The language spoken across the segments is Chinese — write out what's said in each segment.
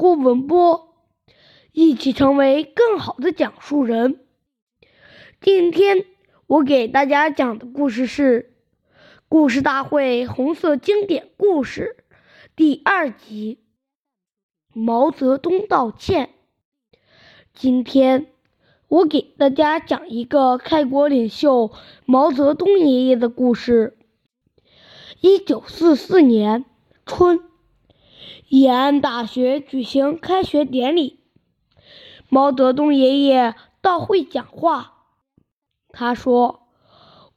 郭文波，一起成为更好的讲述人。今天我给大家讲的故事是《故事大会红色经典故事》第二集《毛泽东道歉》。今天我给大家讲一个开国领袖毛泽东爷爷的故事。一九四四年春，延安大学举行开学典礼。毛泽东爷爷到会讲话，他说：“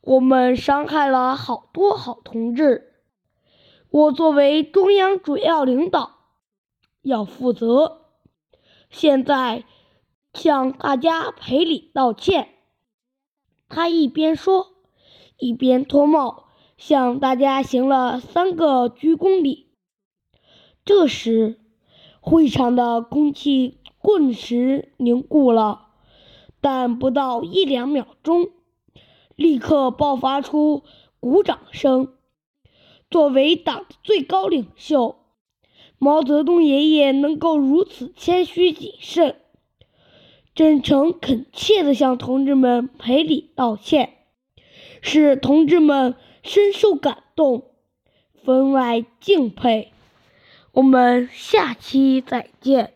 我们伤害了好多好同志，我作为中央主要领导要负责。现在向大家赔礼道歉。”他一边说，一边脱帽。向大家行了三个鞠躬礼。这时，会场的空气顿时凝固了，但不到一两秒钟，立刻爆发出鼓掌声。作为党的最高领袖，毛泽东爷爷能够如此谦虚谨慎、真诚恳切地向同志们赔礼道歉，使同志们。深受感动，分外敬佩。我们下期再见。